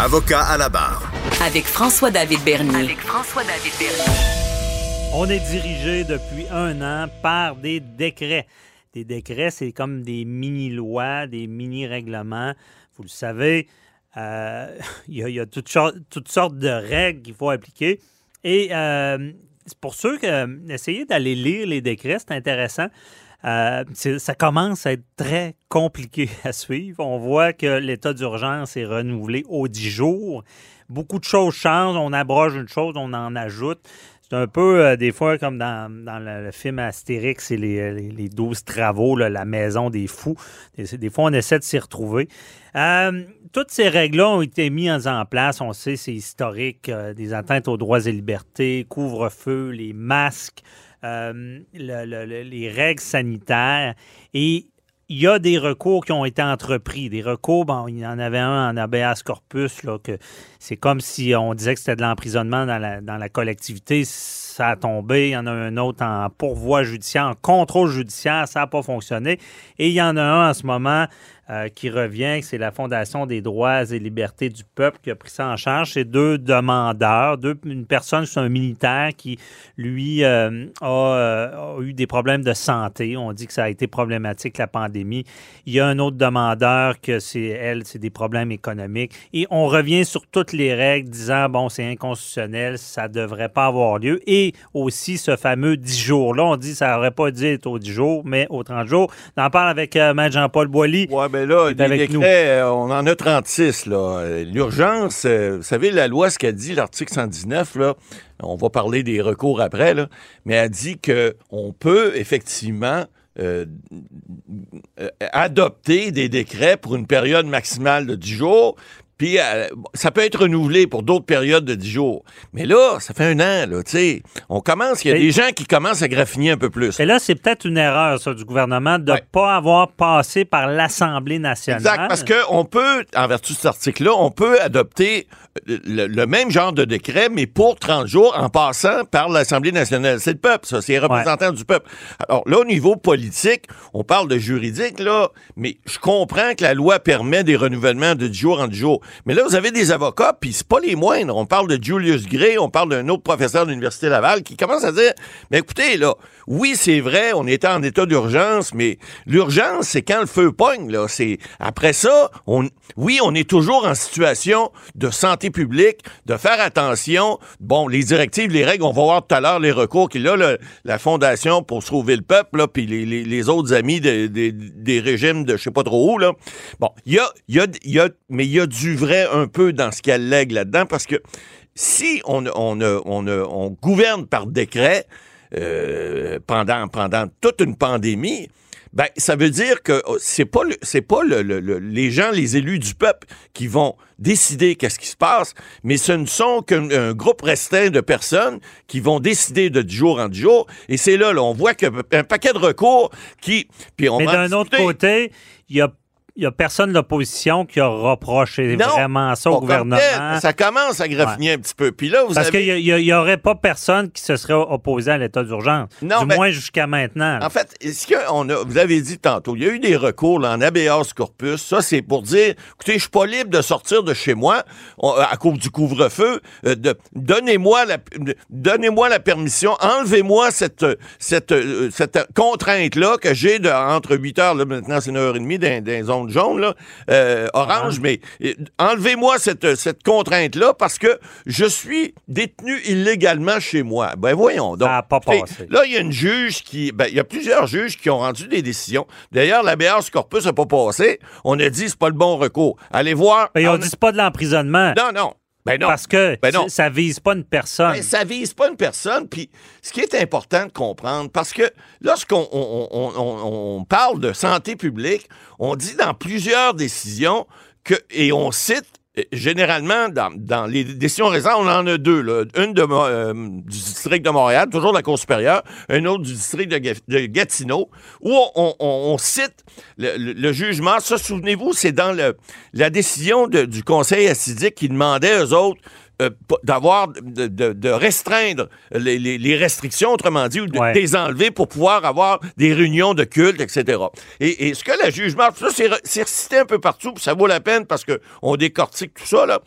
Avocat à la barre. Avec François-David Bernier. Avec François-David Bernier. On est dirigé depuis un an par des décrets. Des décrets, c'est comme des mini-lois, des mini-règlements. Vous le savez, euh, il y a, il y a toutes, sortes, toutes sortes de règles qu'il faut appliquer. Et euh, pour ceux qui essayez d'aller lire les décrets, c'est intéressant. Euh, ça commence à être très compliqué à suivre. On voit que l'état d'urgence est renouvelé aux 10 jours. Beaucoup de choses changent. On abroge une chose, on en ajoute. C'est un peu, euh, des fois, comme dans, dans le, film Astérix et les, les, les 12 travaux, là, la maison des fous. Des, fois, on essaie de s'y retrouver. Euh, toutes ces règles-là ont été mises en place. On sait, c'est historique. euh, des atteintes aux droits et libertés, couvre-feu, les masques, euh, le- le- le- les règles sanitaires. Et il y a des recours qui ont été entrepris. Des recours, bon, il y en avait un en habeas corpus, là, que c'est comme si on disait que c'était de l'emprisonnement dans la, dans la collectivité. Ça a tombé. Il y en a un autre en pourvoi judiciaire, en contrôle judiciaire. Ça n'a pas fonctionné. Et il y en a un en ce moment euh, qui revient, c'est la Fondation des droits et libertés du peuple qui a pris ça en charge. C'est deux demandeurs, deux, une personne, c'est un militaire qui, lui, euh, a, euh, a eu des problèmes de santé. On dit que ça a été problématique, la pandémie. Il y a un autre demandeur que c'est elle, c'est des problèmes économiques. Et on revient sur toutes les règles disant, bon, c'est inconstitutionnel, ça ne devrait pas avoir lieu. Et aussi ce fameux 10 jours-là, on dit ça n'aurait pas dû être aux 10 jours, mais aux 30 jours. On en parle avec euh, Jean-Paul Boilly. Ouais, ben là, avec décrets, euh, on en a 36, là. L'urgence, euh, vous savez, la loi, ce qu'elle dit, l'article 119, là, on va parler des recours après, là, mais elle dit qu'on peut effectivement euh, euh, adopter des décrets pour une période maximale de 10 jours, puis euh, ça peut être renouvelé pour d'autres périodes de 10 jours. Mais là, ça fait un an, là, tu sais. On commence, il y a des gens qui commencent à graffiner un peu plus. Et là, c'est peut-être une erreur, ça, du gouvernement, de ne Ouais. pas avoir passé par l'Assemblée nationale. Exact, parce qu'on peut, en vertu de cet article-là, on peut adopter euh, le, le même genre de décret, mais pour 30 jours, en passant par l'Assemblée nationale. C'est le peuple, ça, c'est les représentants du peuple. Alors là, au niveau politique, on parle de juridique, là, mais je comprends que la loi permet des renouvellements de 10 jours en 10 jours. Mais là, vous avez des avocats, puis c'est pas les moindres. On parle de Julius Gray, on parle d'un autre professeur de l'Université Laval qui commence à dire, mais écoutez, là, oui, c'est vrai, on était en état d'urgence, mais l'urgence, c'est quand le feu pogne, là. C'est, après ça, on, oui, on est toujours en situation de santé publique, de faire attention. Bon, les directives, les règles, on va voir tout à l'heure les recours qu'il a, la Fondation pour sauver le peuple, puis les, autres amis de- de- des régimes de je sais pas trop où, là. Bon, il y a, y a, y a, mais il y a du vrai un peu dans ce qu'elle lègue là-dedans, parce que si on, on, on, on, on gouverne par décret euh, pendant, pendant toute une pandémie, ben, ça veut dire que oh, c'est pas le- c'est pas le- le- le- les gens, les élus du peuple qui vont décider qu'est-ce qui se passe, mais ce ne sont qu'un un groupe restreint de personnes qui vont décider de 10 jours en 10 jours. Et c'est là, là, on voit qu'il y a un paquet de recours qui... Puis on Mais d'un autre côté, il y a, il y a personne de l'opposition qui a reproché Non, vraiment ça au gouvernement. tel, ça commence à graffiner un petit peu. Puis là, vous Parce avez... qu'il n'y aurait pas personne qui se serait opposé à l'état d'urgence. Non, du moins jusqu'à maintenant. là. En fait, ce qu'on a, vous avez dit tantôt, il y a eu des recours là, en habeas corpus. Ça, c'est pour dire, écoutez, je suis pas libre de sortir de chez moi on- à cause du couvre-feu. euh, de- donnez-moi la, de- donnez-moi la permission, enlevez-moi cette, cette, euh, cette contrainte-là que j'ai de, entre 8 heures, là, maintenant c'est 9h30 dans, dans les zones jaunes, là, euh, orange, mais enlevez-moi cette, cette contrainte-là parce que je suis détenu illégalement chez moi. Ben voyons donc. Ça a pas passé. Là, il y a une juge qui. Ben, il y a plusieurs juges qui ont rendu des décisions. D'ailleurs, l'habeas corpus n'a pas passé. On a dit c'est pas le bon recours. Allez voir. Mais on On- dit c'est pas de l'emprisonnement. Non, non. Ben non. Parce que Ben non. ça vise pas une personne. Ben, ça vise pas une personne. Puis, ce qui est important de comprendre, parce que lorsqu'on on, on- on- on parle de santé publique, on dit dans plusieurs décisions que, et on cite généralement dans, les décisions récentes, on en a deux. Une euh, du district de Montréal, toujours de la Cour supérieure, une autre du district de, Ga- de Gatineau, où on, cite le, jugement. Ça, souvenez-vous, c'est dans la décision du Conseil assidique qui demandait aux autres euh, d'avoir, de, restreindre les, restrictions, autrement dit, ou de les enlever pour pouvoir avoir des réunions de culte, etc. Et, ce que la juge ça, c'est recité un peu partout, puis ça vaut la peine parce qu'on décortique tout ça, là.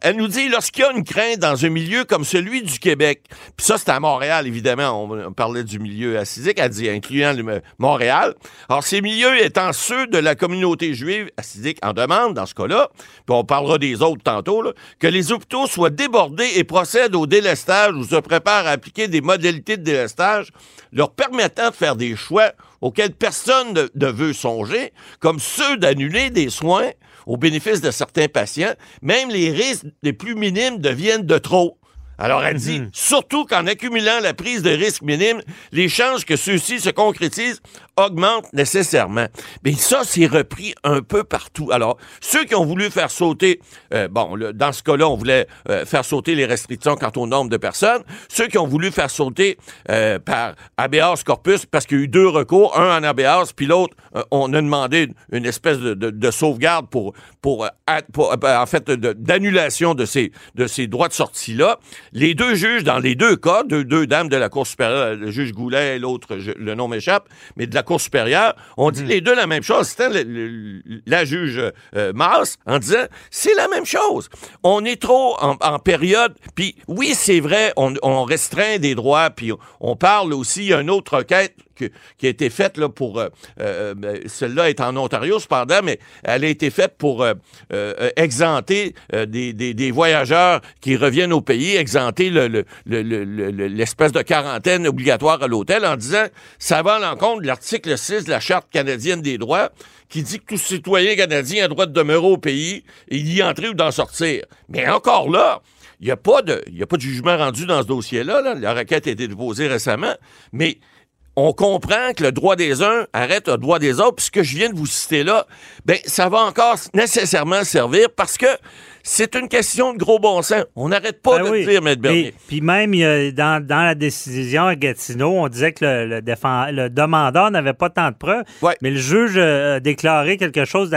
Elle nous dit, lorsqu'il y a une crainte dans un milieu comme celui du Québec, puis ça, c'est à Montréal, évidemment, on, parlait du milieu assidique, elle dit, incluant Montréal. Alors, ces milieux étant ceux de la communauté juive assidique en demande, dans ce cas-là, puis on parlera des autres tantôt, que les hôpitaux soient débordés et procèdent au délestage ou se préparent à appliquer des modalités de délestage leur permettant de faire des choix auxquels personne ne veut songer, comme ceux d'annuler des soins au bénéfice de certains patients, même les risques les plus minimes deviennent de trop. Alors, elle dit, mhm. surtout qu'en accumulant la prise de risque minime, les chances que ceux-ci se concrétisent augmentent nécessairement. Mais ça, c'est repris un peu partout. Alors, ceux qui ont voulu faire sauter, euh, bon, dans ce cas-là, on voulait euh, faire sauter les restrictions quant au nombre de personnes. Ceux qui ont voulu faire sauter euh, par habeas corpus, parce qu'il y a eu deux recours, un en habeas, puis l'autre, on a demandé une espèce de, sauvegarde pour, pour, en fait, d'annulation de ces, de ces droits de sortie-là. Les deux juges, dans les deux cas, deux, deux dames de la Cour supérieure, le juge Goulet et l'autre, le nom m'échappe, mais de la Cour supérieure, ont dit mhm. les deux la même chose. C'était la juge euh, Mars en disant c'est la même chose. On est trop en, période. Puis oui, c'est vrai, on, on, restreint des droits. Puis on parle aussi, il y a une autre requête qui a été faite là, pour. Euh, euh, ben, celle-là est en Ontario, cependant, mais elle a été faite pour euh, exempter des, voyageurs qui reviennent au pays, exempter l'espèce de quarantaine obligatoire à l'hôtel en disant ça va à l'encontre de l'article 6 de la Charte canadienne des droits qui dit que tout citoyen canadien a droit de demeurer au pays et d'y entrer ou d'en sortir. Mais encore là, il n'y a, pas de, a pas de jugement rendu dans ce dossier-là. Là. La requête a été déposée récemment, mais on comprend que le droit des uns arrête le droit des autres. Puis ce que je viens de vous citer là, ben ça va encore nécessairement servir parce que c'est une question de gros bon sens. On n'arrête pas ben de dire, M. Bernier. Puis même dans, la décision à Gatineau, on disait que le, le, demandeur n'avait pas tant de preuves, mais le juge a déclaré quelque chose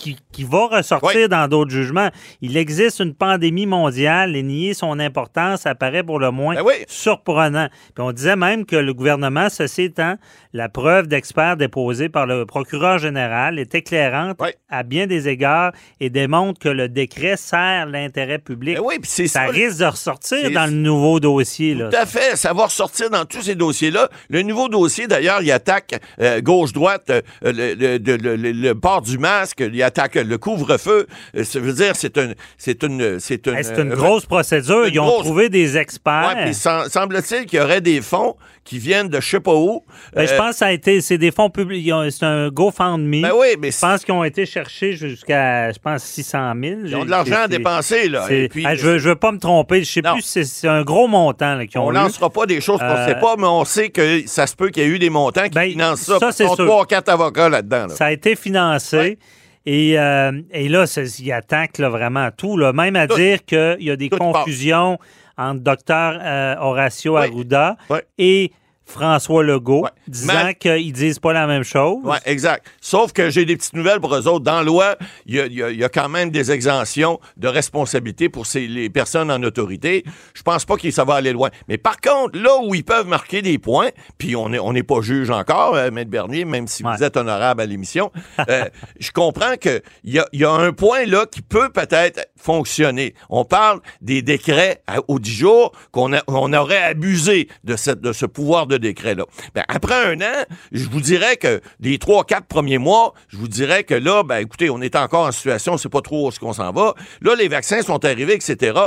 qui, va ressortir dans d'autres jugements. Il existe une pandémie mondiale et nier son importance apparaît pour le moins ben surprenant. Puis on disait même que le gouvernement, ceci étant, la preuve d'experts déposée par le procureur général est éclairante à bien des égards et démontre que le décret sert l'intérêt public. Ben oui, ça, ça, risque de ressortir dans le nouveau dossier. Tout à fait. Ça va ressortir dans tous ces dossiers-là. Le nouveau dossier, d'ailleurs, il attaque euh, gauche-droite euh, le, port du masque, il attaque le couvre-feu. Euh, ça veut dire c'est une c'est une c'est une, c'est une grosse procédure. Ils ont trouvé des experts. Ouais, semble-t-il qu'il y aurait des fonds qui viennent de je sais pas où. Ben, je pense que ça a été, c'est des fonds publics, c'est un GoFundMe. Ben oui, mais je pense qu'ils ont été cherchés jusqu'à, je pense, 600 000. Ils ont de l'argent à dépenser, là. puis, je, ne veux pas me tromper, je sais plus si c'est un gros montant qu'ils ont On lancera pas des choses qu'on ne sait euh, pas, mais on sait que ça se peut qu'il y ait eu des montants qui ben, financent ça. Ça, c'est trois, quatre avocats là-dedans. Ça a été financé. Et, euh, et, là, il attaque là, vraiment tout, là, même à dire qu'il y a des confusions entre docteur euh, Horacio Arruda et François Legault, disant qu'ils disent pas la même chose. Oui, exact. Sauf que j'ai des petites nouvelles pour eux autres. Dans la loi, il y, a, quand même des exemptions de responsabilité pour ces, les personnes en autorité. Je pense pas que ça va aller loin. Mais par contre, là où ils peuvent marquer des points, puis on n'est on pas juge encore, euh, Maître Bernier, même si vous êtes honorable à l'émission, euh, je comprends qu'il y a, y a un point là qui peut peut-être fonctionner. On parle des décrets au 10 jours qu'on on aurait abusé de, cette, de ce pouvoir de décret-là. Ben, après un an, je vous dirais que les trois, quatre premiers mois, je vous dirais que là, ben, écoutez, on est encore en situation, on sait pas trop où ce qu'on s'en va. Là, les vaccins sont arrivés, etc.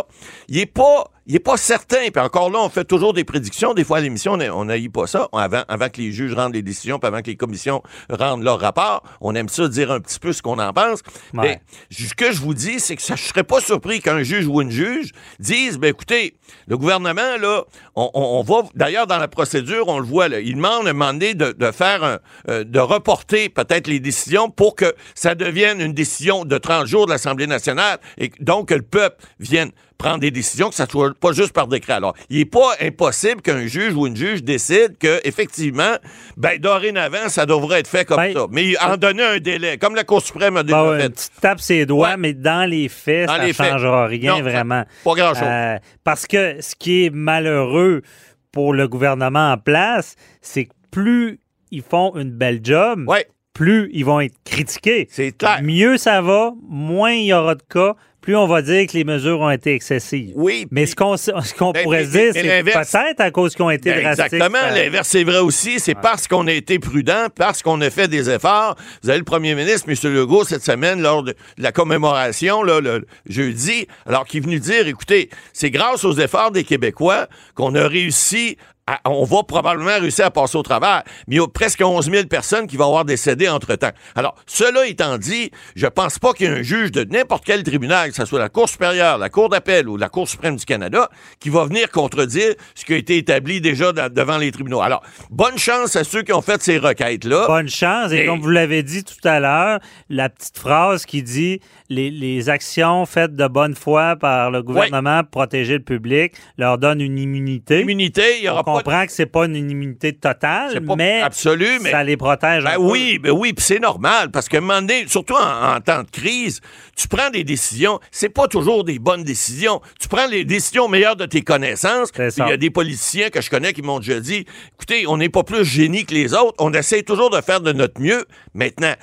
Il est pas il n'est pas certain. Puis encore là, on fait toujours des prédictions. Des fois, à l'émission, on n'aille pas ça. Avant, avant que les juges rendent les décisions, puis avant que les commissions rendent leur rapport, on aime ça dire un petit peu ce qu'on en pense. Mais ce que je vous dis, c'est que je ne serais pas surpris qu'un juge ou une juge dise, ben écoutez, le gouvernement, là, on, on, va, d'ailleurs, dans la procédure, on le voit, là, il demande à un de, de faire un, euh, de reporter peut-être les décisions pour que ça devienne une décision de 30 jours de l'Assemblée nationale et donc que le peuple vienne prendre des décisions, que ça soit pas juste par décret. Alors, il n'est pas impossible qu'un juge ou une juge décide que, effectivement, ben, dorénavant, ça devrait être fait comme Ben, ça. Mais en donner un délai, comme la Cour suprême a déjà Bon, fait. une petite tape ses doigts, Ouais. mais dans les faits, Dans ça ne faits. changera rien Non, vraiment. Pas grand-chose. Euh, parce que ce qui est malheureux pour le gouvernement en place, c'est que plus ils font une belle job, ouais, plus ils vont être critiqués. c'est clair. Mieux ça va, moins il y aura de cas, plus on va dire que les mesures ont été excessives. Oui. Mais ce qu'on ce qu'on Ben, pourrait dire, c'est peut-être à cause qu'ils ont été Ben, drastiques. Exactement. ça- L'inverse, c'est vrai aussi. C'est parce qu'on a été prudent, parce qu'on a fait des efforts. Vous avez le premier ministre, M. Legault, cette semaine, lors de la commémoration, là, le jeudi, alors qu'il est venu dire, écoutez, c'est grâce aux efforts des Québécois qu'on a réussi à- on va probablement réussir à passer au travers, mais il y a presque 11 000 personnes qui vont avoir décédé entre-temps. Alors, cela étant dit, je pense pas qu'il y ait un juge de n'importe quel tribunal, que ce soit la Cour supérieure, la Cour d'appel ou la Cour suprême du Canada, qui va venir contredire ce qui a été établi déjà devant les tribunaux. Alors, bonne chance à ceux qui ont fait ces requêtes-là. Bonne chance. Et Et- comme vous l'avez dit tout à l'heure, la petite phrase qui dit les, les actions faites de bonne foi par le gouvernement pour protéger le public leur donne une immunité. Immunité, il y On aura pas de comprend que c'est pas une immunité totale, pas mais absolu, mais- ça les protège. Ben oui, ben oui, puis c'est normal parce qu'à un moment donné, surtout en, en temps de crise, tu prends des décisions, c'est pas toujours des bonnes décisions. Tu prends les décisions meilleures de tes connaissances. Il y a des politiciens que je connais qui m'ont déjà dit, écoutez, on n'est pas plus génie que les autres, on essaie toujours de faire de notre mieux. Maintenant,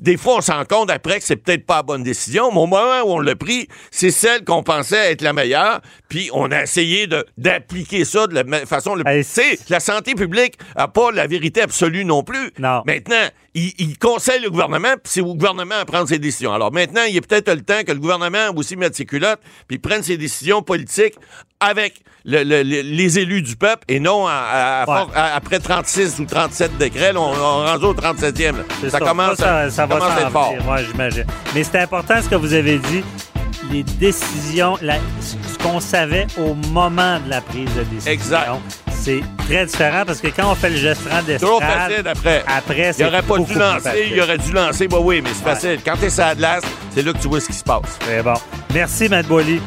des fois, on se rend compte après que c'est peut-être pas la bonne décision, mais au moment où on l'a pris, c'est celle qu'on pensait être la meilleure, puis on a essayé d'appliquer ça de la façon le Hey, Sais, la santé publique n'a pas la vérité absolue non plus. Non. Maintenant, il, il conseille le gouvernement, puis c'est au gouvernement à prendre ses décisions. Alors maintenant, il est peut-être le temps que le gouvernement aussi mette ses culottes, puis prenne ses décisions politiques avec le- le- le- les élus du peuple et non à- à- à Ouais. for- à- après 36 ou 37 décrets. Là, on, on rendu au 37e. là. C'est Ça, commence ça, à, ça va à être fort. venir, ouais, j'imagine. Mais c'est important ce que vous avez dit. Les décisions, la- ce qu'on savait au moment de la prise de décision. Exact. C'est très différent parce que quand on fait le Toujours d'estrade, facile après. après, Il c'est aurait pas dû lancer, il aurait dû lancer, bah oui, mais c'est Ouais. facile. Quand t'es sur la glace, c'est là que tu vois ce qui se passe. Très bon. Merci, Matt Boily.